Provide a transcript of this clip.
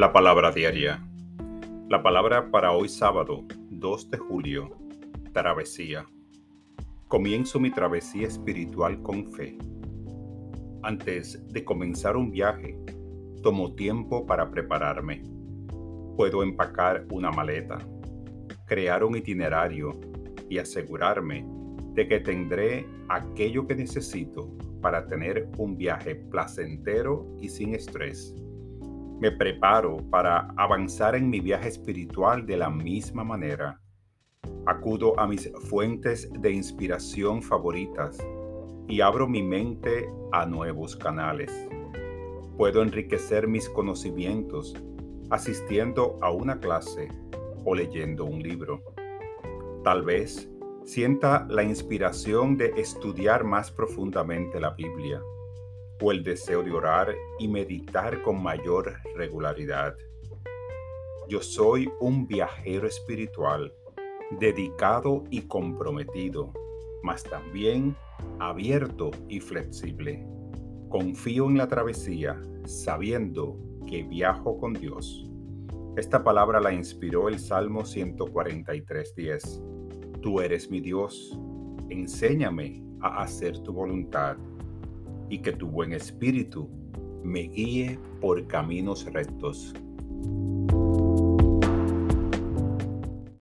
La palabra diaria. La palabra para hoy sábado, 2 de julio. Travesía. Comienzo mi travesía espiritual con fe. Antes de comenzar un viaje, tomo tiempo para prepararme. Puedo empacar una maleta, crear un itinerario y asegurarme de que tendré aquello que necesito para tener un viaje placentero y sin estrés me preparo para avanzar en mi viaje espiritual de la misma manera. Acudo a mis fuentes de inspiración favoritas y abro mi mente a nuevos canales. Puedo enriquecer mis conocimientos asistiendo a una clase o leyendo un libro. Tal vez sienta la inspiración de estudiar más profundamente la Biblia o el deseo de orar y meditar con mayor regularidad. Yo soy un viajero espiritual, dedicado y comprometido, mas también abierto y flexible. Confío en la travesía, sabiendo que viajo con Dios. Esta palabra la inspiró el Salmo 143.10. Tú eres mi Dios, enséñame a hacer tu voluntad y que tu buen espíritu me guíe por caminos rectos.